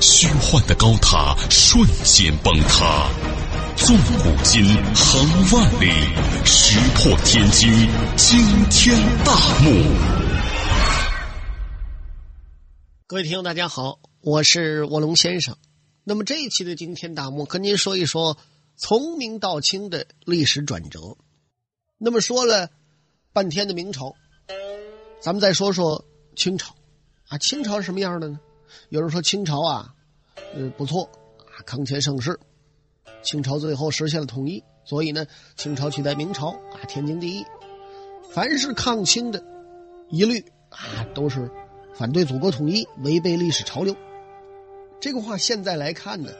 虚幻的高塔瞬间崩塌，纵古今，横万里，石破天惊，惊天大幕。各位听众，大家好，我是卧龙先生。那么这一期的惊天大幕，跟您说一说从明到清的历史转折。那么说了半天的明朝，咱们再说说清朝啊。清朝是什么样的呢？有人说清朝啊，呃不错啊，康乾盛世。清朝最后实现了统一，所以呢，清朝取代明朝啊，天经地义。凡是抗清的，一律啊都是反对祖国统一，违背历史潮流。这个话现在来看呢，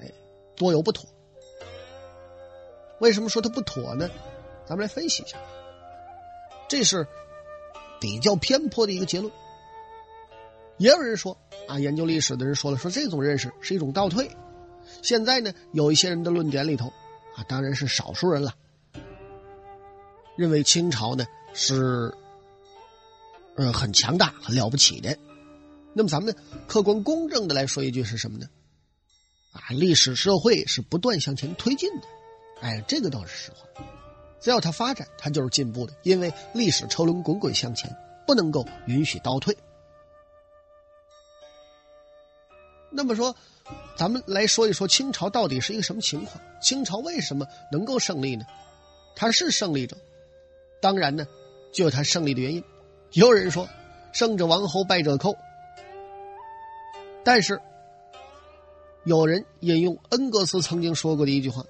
哎，多有不妥。为什么说它不妥呢？咱们来分析一下。这是比较偏颇的一个结论。也有人说啊，研究历史的人说了，说这种认识是一种倒退。现在呢，有一些人的论点里头啊，当然是少数人了，认为清朝呢是呃很强大、很了不起的。那么咱们客观公正的来说一句是什么呢？啊，历史社会是不断向前推进的，哎，这个倒是实话。只要它发展，它就是进步的，因为历史车轮滚滚向前，不能够允许倒退。那么说，咱们来说一说清朝到底是一个什么情况？清朝为什么能够胜利呢？他是胜利者，当然呢，就有他胜利的原因。有人说，胜者王侯，败者寇。但是，有人引用恩格斯曾经说过的一句话，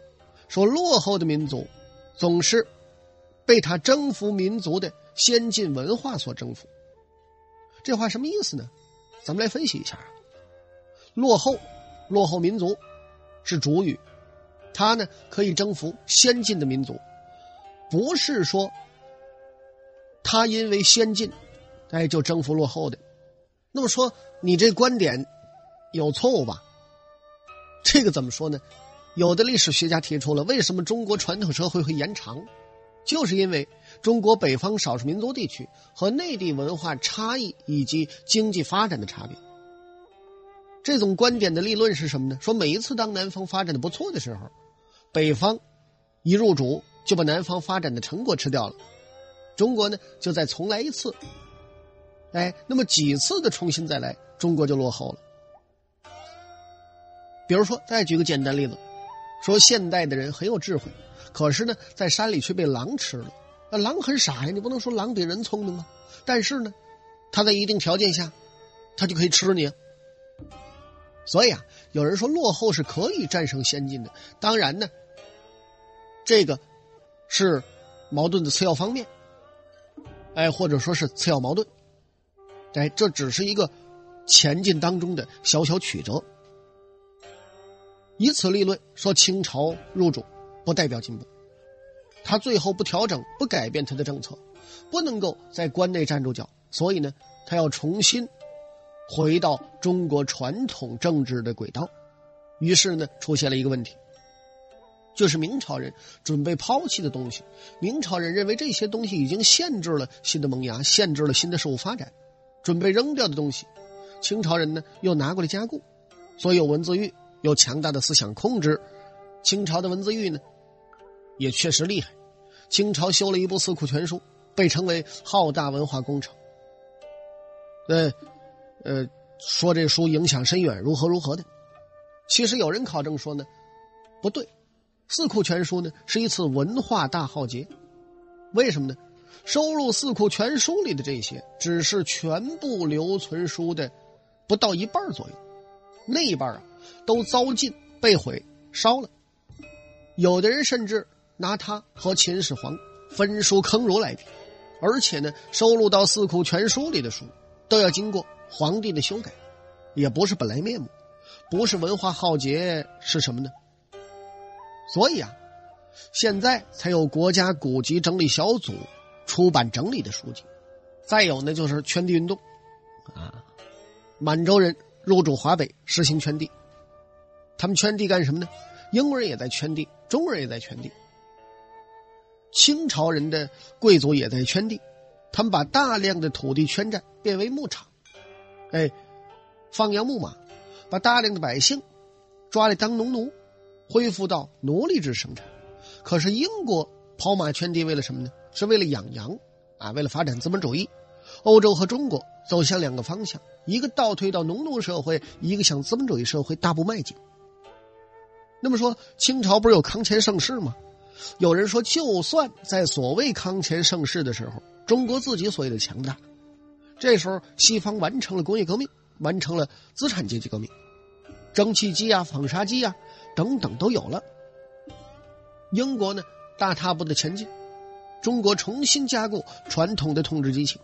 说落后的民族总是被他征服民族的先进文化所征服。这话什么意思呢？咱们来分析一下。落后，落后民族是主语，它呢可以征服先进的民族，不是说他因为先进，哎就征服落后的。那么说，你这观点。有错误吧？这个怎么说呢？有的历史学家提出了，为什么中国传统社会会延长，就是因为中国北方少数民族地区和内地文化差异以及经济发展的差别。这种观点的立论是什么呢？说每一次当南方发展的不错的时候，北方一入主就把南方发展的成果吃掉了，中国呢就再重来一次。哎，那么几次的重新再来，中国就落后了。比如说，再举个简单例子，说现代的人很有智慧，可是呢，在山里却被狼吃了。那狼很傻呀，你不能说狼比人聪明啊。但是呢，它在一定条件下，它就可以吃你。所以啊，有人说落后是可以战胜先进的。当然呢，这个是矛盾的次要方面，哎，或者说是次要矛盾。哎，这只是一个前进当中的小小曲折。以此立论说，清朝入主不代表进步，他最后不调整、不改变他的政策，不能够在关内站住脚，所以呢，他要重新回到中国传统政治的轨道。于是呢，出现了一个问题，就是明朝人准备抛弃的东西，明朝人认为这些东西已经限制了新的萌芽，限制了新的事物发展，准备扔掉的东西，清朝人呢又拿过来加固，所以有文字狱。有强大的思想控制，清朝的文字狱呢，也确实厉害。清朝修了一部《四库全书》，被称为浩大文化工程。呃，呃，说这书影响深远，如何如何的。其实有人考证说呢，不对，《四库全书》呢是一次文化大浩劫。为什么呢？收入《四库全书》里的这些，只是全部留存书的不到一半左右，那一半啊。都遭禁、被毁、烧了，有的人甚至拿它和秦始皇焚书坑儒来比，而且呢，收录到《四库全书》里的书都要经过皇帝的修改，也不是本来面目，不是文化浩劫是什么呢？所以啊，现在才有国家古籍整理小组出版整理的书籍。再有呢，就是圈地运动，啊，满洲人入驻华北，实行圈地。他们圈地干什么呢？英国人也在圈地，中国人也在圈地。清朝人的贵族也在圈地，他们把大量的土地圈占，变为牧场，哎，放羊牧马，把大量的百姓抓来当农奴，恢复到奴隶制生产。可是英国跑马圈地为了什么呢？是为了养羊啊，为了发展资本主义。欧洲和中国走向两个方向，一个倒退到农奴社会，一个向资本主义社会大步迈进。那么说，清朝不是有康乾盛世吗？有人说，就算在所谓康乾盛世的时候，中国自己所谓的强大，这时候西方完成了工业革命，完成了资产阶级革命，蒸汽机啊、纺纱机啊等等都有了。英国呢，大踏步的前进，中国重新加固传统的统治机器，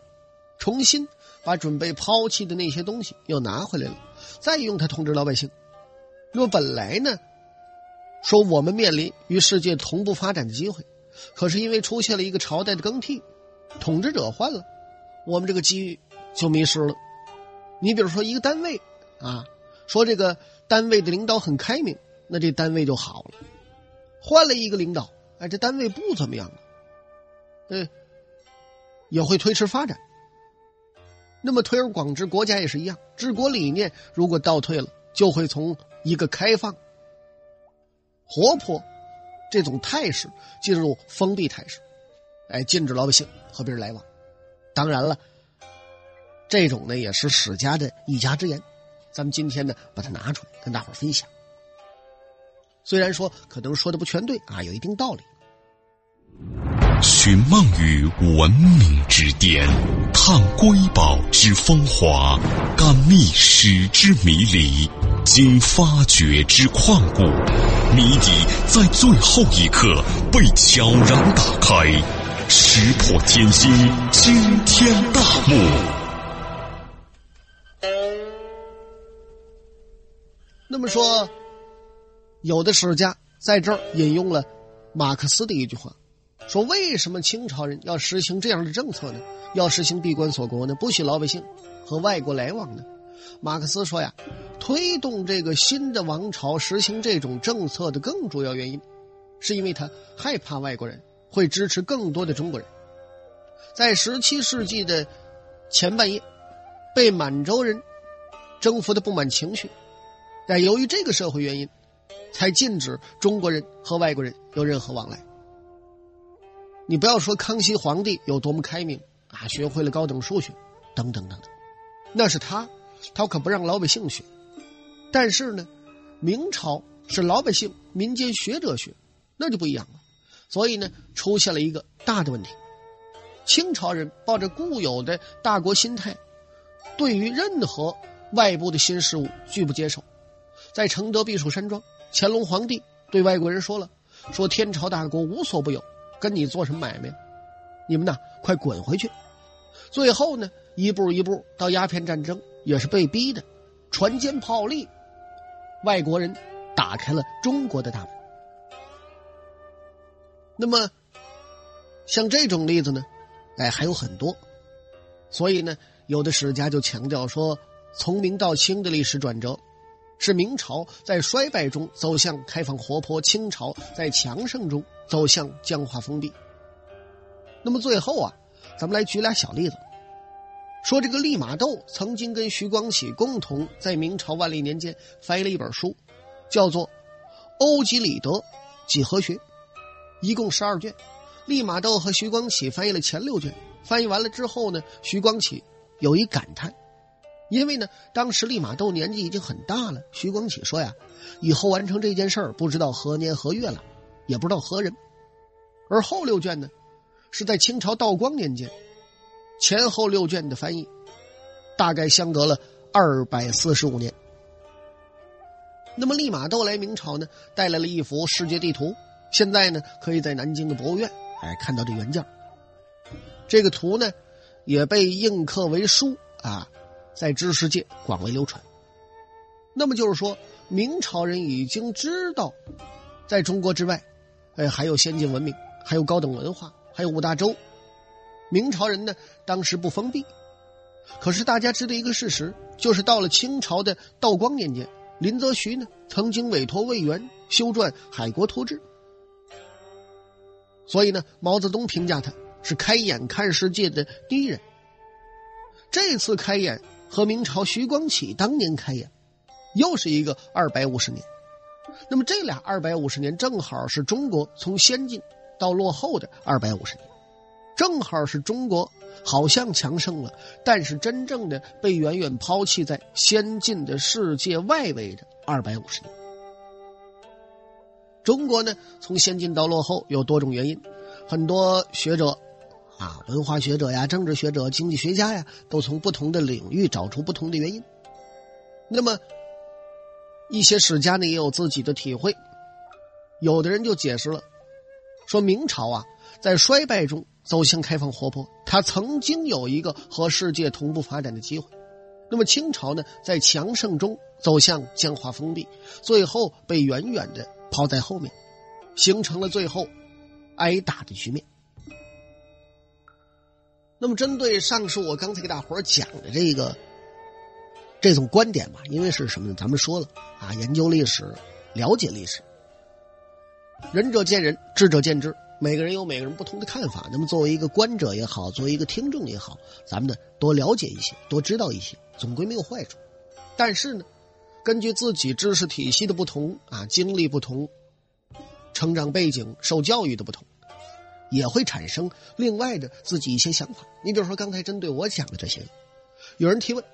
重新把准备抛弃的那些东西又拿回来了，再用它统治老百姓。那么本来呢？说我们面临与世界同步发展的机会，可是因为出现了一个朝代的更替，统治者换了，我们这个机遇就迷失了。你比如说一个单位啊，说这个单位的领导很开明，那这单位就好了。换了一个领导，哎，这单位不怎么样了，嗯，也会推迟发展。那么推而广之，国家也是一样，治国理念如果倒退了，就会从一个开放。活泼，这种态势进入封闭态势，哎，禁止老百姓和别人来往。当然了，这种呢也是史家的一家之言，咱们今天呢把它拿出来跟大伙儿分享。虽然说可能说的不全对啊，有一定道理。寻梦于文明之巅，探瑰宝之风华，感历史之迷离。经发掘之旷古，谜底在最后一刻被悄然打开，石破天惊，惊天大幕。那么说，有的史家在这儿引用了马克思的一句话，说：“为什么清朝人要实行这样的政策呢？要实行闭关锁国呢？不许老百姓和外国来往呢？”马克思说呀，推动这个新的王朝实行这种政策的更主要原因，是因为他害怕外国人会支持更多的中国人。在十七世纪的前半叶，被满洲人征服的不满情绪，但由于这个社会原因，才禁止中国人和外国人有任何往来。你不要说康熙皇帝有多么开明啊，学会了高等数学，等等等等，那是他。他可不让老百姓学，但是呢，明朝是老百姓、民间学者学，那就不一样了。所以呢，出现了一个大的问题：清朝人抱着固有的大国心态，对于任何外部的新事物拒不接受。在承德避暑山庄，乾隆皇帝对外国人说了：“说天朝大国无所不有，跟你做什么买卖？你们呐，快滚回去！”最后呢，一步一步到鸦片战争。也是被逼的，船坚炮利，外国人打开了中国的大门。那么，像这种例子呢，哎，还有很多。所以呢，有的史家就强调说，从明到清的历史转折，是明朝在衰败中走向开放活泼，清朝在强盛中走向僵化封闭。那么最后啊，咱们来举俩小例子。说这个利玛窦曾经跟徐光启共同在明朝万历年间翻译了一本书，叫做《欧几里得几何学》，一共十二卷。利玛窦和徐光启翻译了前六卷。翻译完了之后呢，徐光启有一感叹，因为呢，当时利玛窦年纪已经很大了。徐光启说呀：“以后完成这件事儿，不知道何年何月了，也不知道何人。”而后六卷呢，是在清朝道光年间。前后六卷的翻译，大概相隔了二百四十五年。那么利玛窦来明朝呢，带来了一幅世界地图，现在呢可以在南京的博物院哎看到这原件。这个图呢也被印刻为书啊，在知识界广为流传。那么就是说明朝人已经知道在中国之外，哎，还有先进文明，还有高等文化，还有五大洲。明朝人呢，当时不封闭。可是大家知道一个事实，就是到了清朝的道光年间，林则徐呢曾经委托魏源修撰《海国图志》，所以呢，毛泽东评价他是开眼看世界的第一人。这次开眼和明朝徐光启当年开眼，又是一个二百五十年。那么这俩二百五十年正好是中国从先进到落后的二百五十年，正好是中国。好像强盛了，但是真正的被远远抛弃在先进的世界外围的二百五十年。中国呢，从先进到落后有多种原因，很多学者啊，文化学者呀、政治学者、经济学家呀，都从不同的领域找出不同的原因。那么，一些史家呢也有自己的体会，有的人就解释了，说明朝啊，在衰败中。走向开放活泼，他曾经有一个和世界同步发展的机会。那么清朝呢，在强盛中走向僵化封闭，最后被远远的抛在后面，形成了最后挨打的局面。那么针对上述我刚才给大伙讲的这个这种观点吧，因为是什么呢？咱们说了啊，研究历史，了解历史，仁者见仁，智者见智。每个人有每个人不同的看法，那么作为一个观者也好，作为一个听众也好，咱们呢多了解一些，多知道一些，总归没有坏处。但是呢，根据自己知识体系的不同啊，经历不同，成长背景、受教育的不同，也会产生另外的自己一些想法。你比如说刚才针对我讲的这些，有人提问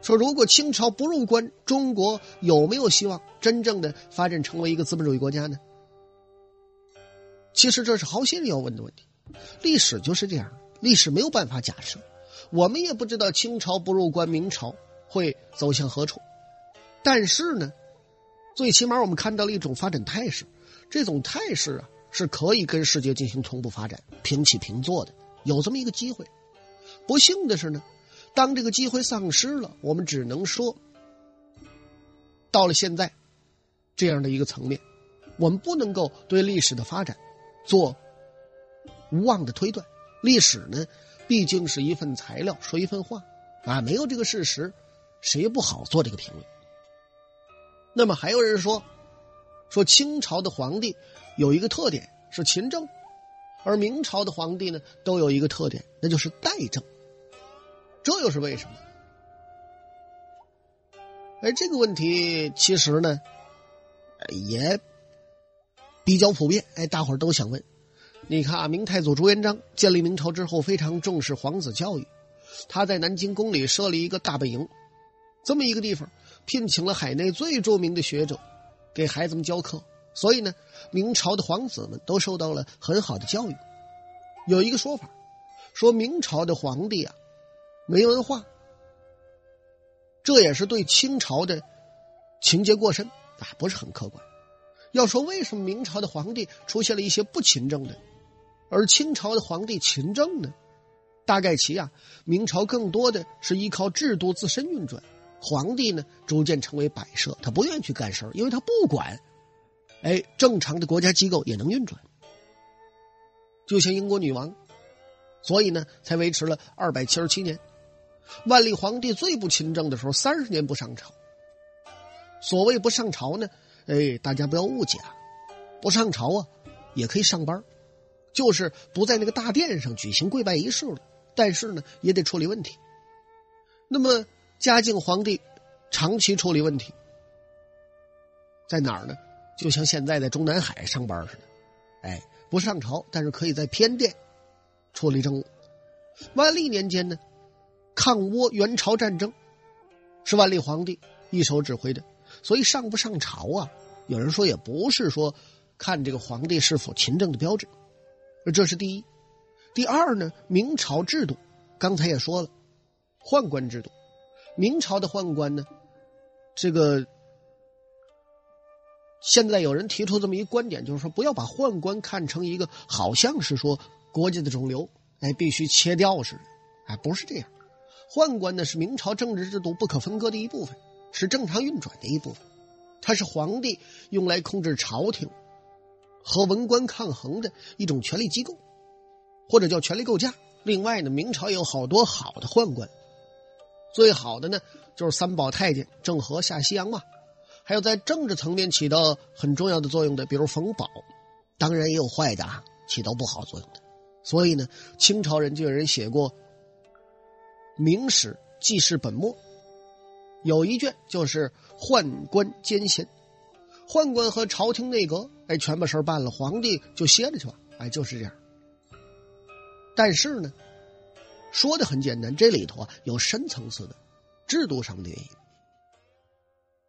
说，如果清朝不入关，中国有没有希望真正的发展成为一个资本主义国家呢？其实这是好些人要问的问题，历史就是这样，历史没有办法假设，我们也不知道清朝不入关，明朝会走向何处，但是呢，最起码我们看到了一种发展态势，这种态势啊是可以跟世界进行同步发展、平起平坐的，有这么一个机会。不幸的是呢，当这个机会丧失了，我们只能说，到了现在这样的一个层面，我们不能够对历史的发展。做无望的推断，历史呢，毕竟是一份材料，说一份话，啊，没有这个事实，谁不好做这个评论。那么还有人说，说清朝的皇帝有一个特点是勤政，而明朝的皇帝呢都有一个特点，那就是怠政，这又是为什么？哎，这个问题其实呢，也。比较普遍，哎，大伙儿都想问。你看啊，明太祖朱元璋建立明朝之后，非常重视皇子教育，他在南京宫里设立一个大本营，这么一个地方，聘请了海内最著名的学者，给孩子们教课。所以呢，明朝的皇子们都受到了很好的教育。有一个说法，说明朝的皇帝啊，没文化，这也是对清朝的情节过深啊，不是很客观。要说为什么明朝的皇帝出现了一些不勤政的，而清朝的皇帝勤政呢？大概其啊，明朝更多的是依靠制度自身运转，皇帝呢逐渐成为摆设，他不愿意去干事因为他不管，哎，正常的国家机构也能运转。就像英国女王，所以呢才维持了二百七十七年。万历皇帝最不勤政的时候，三十年不上朝。所谓不上朝呢？哎，大家不要误解啊！不上朝啊，也可以上班，就是不在那个大殿上举行跪拜仪式了。但是呢，也得处理问题。那么，嘉靖皇帝长期处理问题，在哪儿呢？就像现在在中南海上班似的。哎，不上朝，但是可以在偏殿处理政务。万历年间呢，抗倭援朝战争是万历皇帝一手指挥的。所以上不上朝啊？有人说也不是说看这个皇帝是否勤政的标志，这是第一。第二呢，明朝制度，刚才也说了，宦官制度。明朝的宦官呢，这个现在有人提出这么一个观点，就是说不要把宦官看成一个好像是说国家的肿瘤，哎，必须切掉似的，哎，不是这样。宦官呢是明朝政治制度不可分割的一部分。是正常运转的一部分，它是皇帝用来控制朝廷和文官抗衡的一种权力机构，或者叫权力构架。另外呢，明朝有好多好的宦官，最好的呢就是三宝太监郑和下西洋嘛。还有在政治层面起到很重要的作用的，比如冯保。当然也有坏的啊，起到不好作用的。所以呢，清朝人就有人写过《明史记事本末》，有一卷就是宦官奸贤，宦官和朝廷内阁，哎，全把事办了，皇帝就歇着去吧，哎，就是这样。但是呢，说的很简单，这里头啊有深层次的制度上的原因。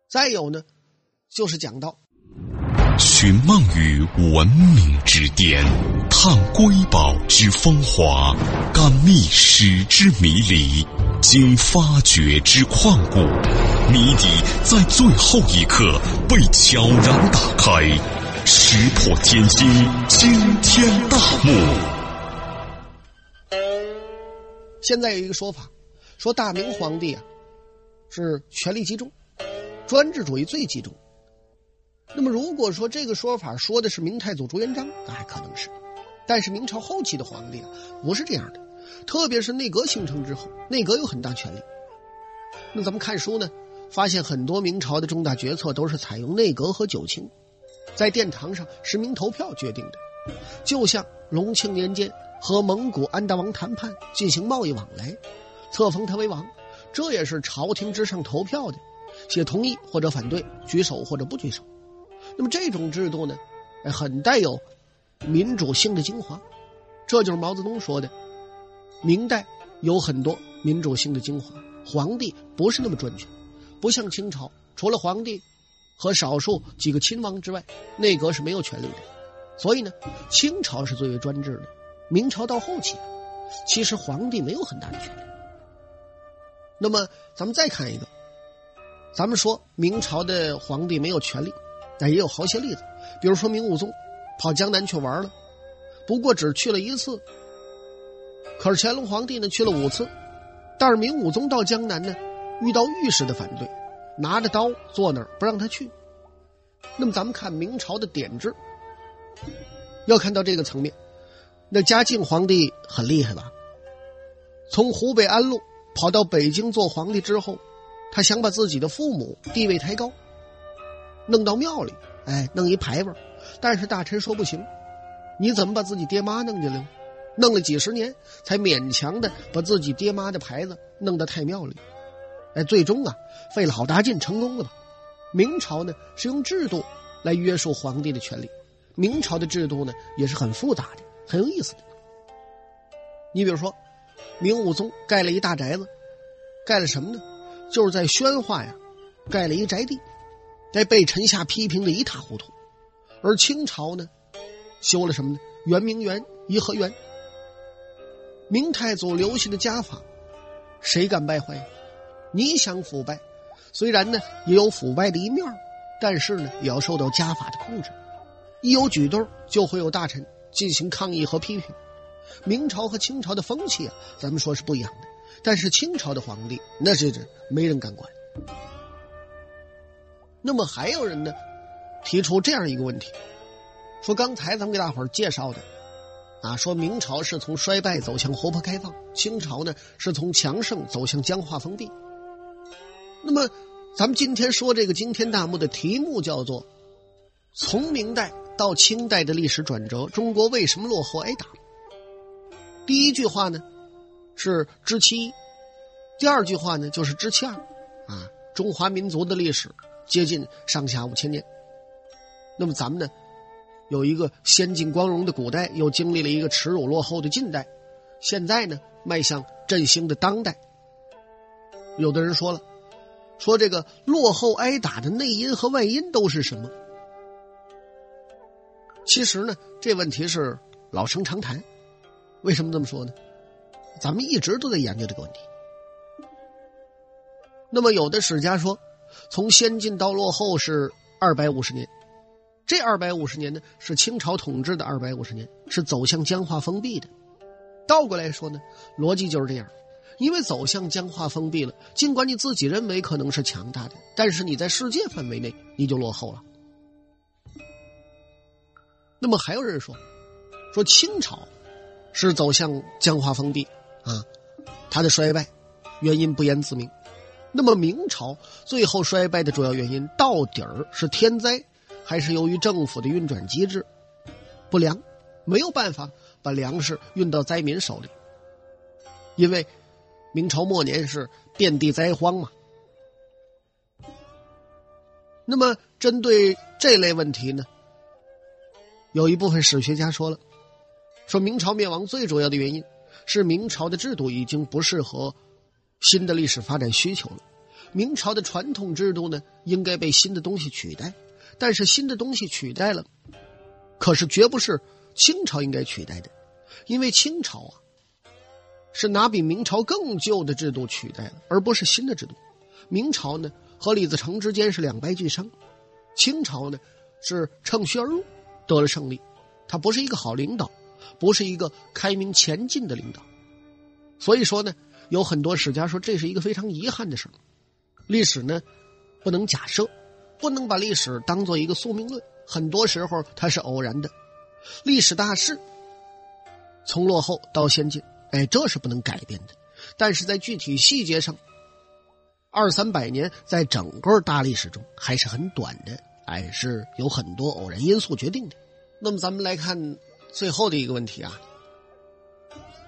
再有呢，就是讲到寻梦于文明之巅，探瑰宝之风华，感历史之迷离，经发掘之旷古，谜底在最后一刻被悄然打开，识破天惊，惊天大幕。现在有一个说法，说大明皇帝啊是权力集中，专制主义最集中。那么如果说这个说法说的是明太祖朱元璋，那还可能是；但是明朝后期的皇帝啊不是这样的，特别是内阁形成之后，内阁有很大权力。那咱们看书呢，发现很多明朝的重大决策都是采用内阁和九卿，在殿堂上实名投票决定的，就像隆庆年间。和蒙古安达王谈判，进行贸易往来，册封他为王，这也是朝廷之上投票的，写同意或者反对，举手或者不举手。那么这种制度呢，很带有民主性的精华。这就是毛泽东说的，明代有很多民主性的精华，皇帝不是那么专权，不像清朝，除了皇帝和少数几个亲王之外，内阁是没有权力的。所以呢，清朝是最为专制的。明朝到后期，其实皇帝没有很大的权力。那么，咱们再看一个，咱们说明朝的皇帝没有权力，但也有好些例子。比如说明武宗跑江南去玩了，不过只去了一次。可是乾隆皇帝呢去了五次，但是明武宗到江南呢，遇到御史的反对，拿着刀坐那儿不让他去。那么咱们看明朝的典制，要看到这个层面。那嘉靖皇帝很厉害吧？从湖北安陆跑到北京做皇帝之后，他想把自己的父母地位抬高，弄到庙里，哎，弄一牌位。但是大臣说不行，你怎么把自己爹妈弄进来？弄了几十年，才勉强的把自己爹妈的牌子弄到太庙里。哎，最终啊，费了好大劲，成功了吧？明朝呢是用制度来约束皇帝的权利，明朝的制度呢也是很复杂的。很有意思的，你比如说，明武宗盖了一大宅子，盖了什么呢？就是在宣化呀，盖了一宅地，在被臣下批评的一塌糊涂。而清朝呢，修了什么呢？圆明园、颐和园。明太祖留下的家法，谁敢败坏？你想腐败，虽然呢也有腐败的一面，但是呢也要受到家法的控制。一有举动，就会有大臣。进行抗议和批评，明朝和清朝的风气啊，咱们说是不一样的。但是清朝的皇帝那是没人敢管。那么还有人呢，提出这样一个问题，说刚才咱们给大伙儿介绍的，啊，说明朝是从衰败走向活泼开放，清朝呢是从强盛走向僵化封闭。那么咱们今天说这个惊天大幕的题目叫做从明代。到清代的历史转折，中国为什么落后挨打？第一句话呢是知其一，第二句话呢就是知其二。啊，中华民族的历史接近上下五千年，那么咱们呢有一个先进光荣的古代，又经历了一个耻辱落后的近代，现在呢迈向振兴的当代。有的人说了，说这个落后挨打的内因和外因都是什么？其实呢，这问题是老生常谈。为什么这么说呢？咱们一直都在研究这个问题。那么，有的史家说，从先进到落后是二百五十年。这二百五十年呢，是清朝统治的二百五十年，是走向僵化封闭的。倒过来说呢，逻辑就是这样：因为走向僵化封闭了。尽管你自己认为可能是强大的，但是你在世界范围内你就落后了。那么还有人说，说清朝是走向僵化封闭啊，它的衰败原因不言自明。那么明朝最后衰败的主要原因到底儿是天灾，还是由于政府的运转机制不良，没有办法把粮食运到灾民手里？因为明朝末年是遍地灾荒嘛。那么针对这类问题呢，有一部分史学家说了，说明朝灭亡最主要的原因是明朝的制度已经不适合。新的历史发展需求了，明朝的传统制度呢，应该被新的东西取代，但是新的东西取代了，可是绝不是清朝应该取代的，因为清朝啊，是拿比明朝更旧的制度取代了，而不是新的制度。明朝呢和李自成之间是两败俱伤，清朝呢是乘虚而入得了胜利，他不是一个好领导，不是一个开明前进的领导，所以说呢。有很多史家说这是一个非常遗憾的事历史呢，不能假设，不能把历史当做一个宿命论。很多时候它是偶然的，历史大势从落后到先进，哎，这是不能改变的。但是在具体细节上，二三百年在整个大历史中还是很短的，哎，是有很多偶然因素决定的。那么咱们来看最后的一个问题啊，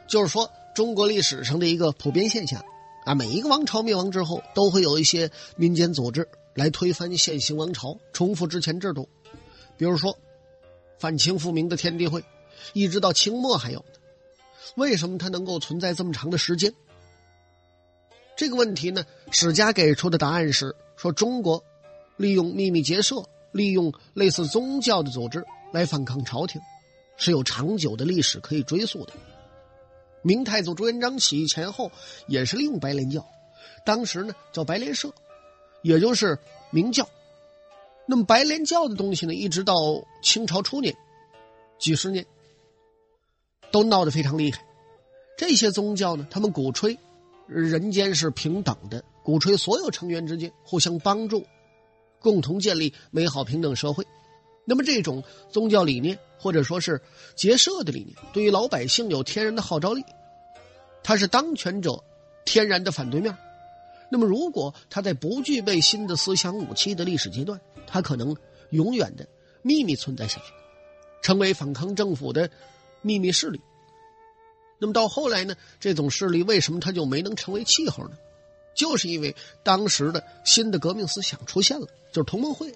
就是说。中国历史上的一个普遍现象，啊，每一个王朝灭亡之后，都会有一些民间组织来推翻现行王朝，重复之前制度。比如说，反清复明的天地会，一直到清末还有呢。为什么它能够存在这么长的时间？这个问题呢，史家给出的答案是说，中国利用秘密结社，利用类似宗教的组织来反抗朝廷，是有长久的历史可以追溯的。明太祖朱元璋起义前后也是利用白莲教，当时呢叫白莲社，也就是明教。那么白莲教的东西呢，一直到清朝初年，几十年都闹得非常厉害。这些宗教呢，他们鼓吹人间是平等的，鼓吹所有成员之间互相帮助，共同建立美好平等社会。那么这种宗教理念或者说是结社的理念，对于老百姓有天然的号召力。他是当权者天然的反对面。那么，如果他在不具备新的思想武器的历史阶段，他可能永远的秘密存在下去，成为反抗政府的秘密势力。那么到后来呢？这种势力为什么他就没能成为气候呢？就是因为当时的新的革命思想出现了，就是同盟会。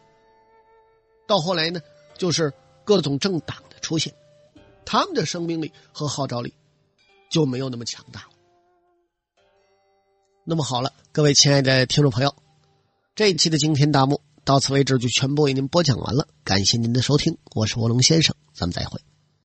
到后来呢，就是各种政党的出现，他们的生命力和号召力。就没有那么强大了。那么好了，各位亲爱的听众朋友，这一期的惊天大幕到此为止，就全部为您播讲完了。感谢您的收听，我是卧龙先生，咱们再会。